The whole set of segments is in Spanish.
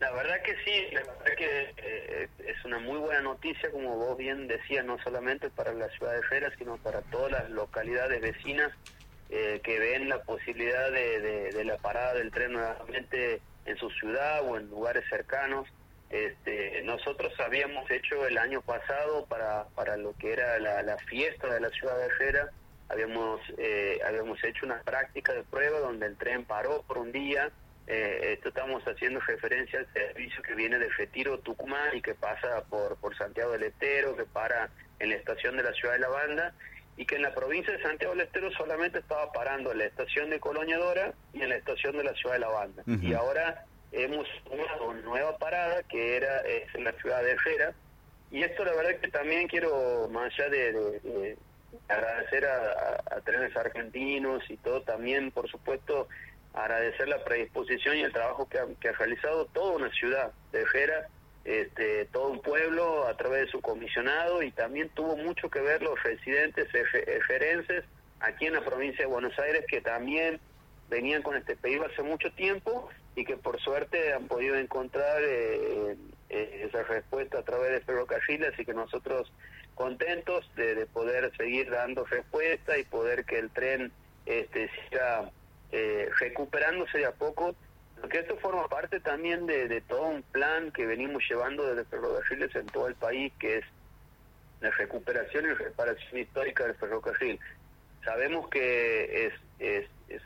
La verdad que sí, la verdad que eh, es una muy buena noticia, como vos bien decías, no solamente para la ciudad de Fera, sino para todas las localidades vecinas eh, que ven la posibilidad de, de, la parada del tren nuevamente en su ciudad o en lugares cercanos. Este, nosotros habíamos hecho el año pasado para, para lo que era la, fiesta de la ciudad de Fera, habíamos, eh, habíamos hecho una práctica de prueba donde el tren paró por un día eh, esto estamos haciendo referencia al servicio que viene de Retiro Tucumán y que pasa por, por Santiago del Estero, que para en la estación de la ciudad de La Banda, y que en la provincia de Santiago del Estero solamente estaba parando en la estación de Colonia Dora y en la estación de la ciudad de La Banda. Y ahora hemos una nueva parada que era es en la ciudad de Herrera, y esto la verdad que también quiero, más allá de, agradecer a, a, trenes argentinos y todo, también por supuesto agradecer la predisposición y el trabajo que ha, realizado toda una ciudad de Jera, este, todo un pueblo a través de su comisionado y también tuvo mucho que ver los residentes eferenses aquí en la provincia de Buenos Aires que también venían con este pedido hace mucho tiempo y que por suerte han podido encontrar eh, eh, esa respuesta a través de ferrocarriles y que nosotros contentos de, de poder seguir dando respuesta y poder que el tren este siga eh, recuperándose de a poco, porque esto forma parte también de, todo un plan que venimos llevando desde ferrocarriles en todo el país, que es la recuperación y reparación histórica del ferrocarril. Sabemos que es, es, es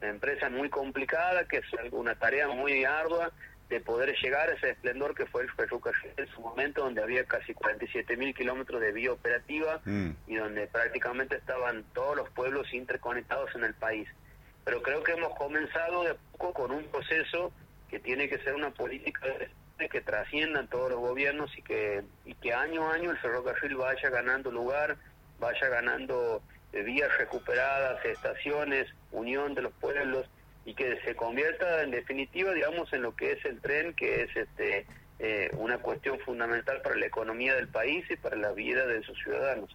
una empresa muy complicada, que es una tarea muy ardua de poder llegar a ese esplendor que fue el ferrocarril en su momento, donde había casi 47 mil kilómetros de vía operativa mm. y donde prácticamente estaban todos los pueblos interconectados en el país pero creo que hemos comenzado de poco con un proceso que tiene que ser una política que trascienda todos los gobiernos y que, y que año a año el ferrocarril vaya ganando lugar, vaya ganando eh, vías recuperadas, estaciones, unión de los pueblos y que se convierta en definitiva, digamos, en lo que es el tren, que es este eh, una cuestión fundamental para la economía del país y para la vida de sus ciudadanos.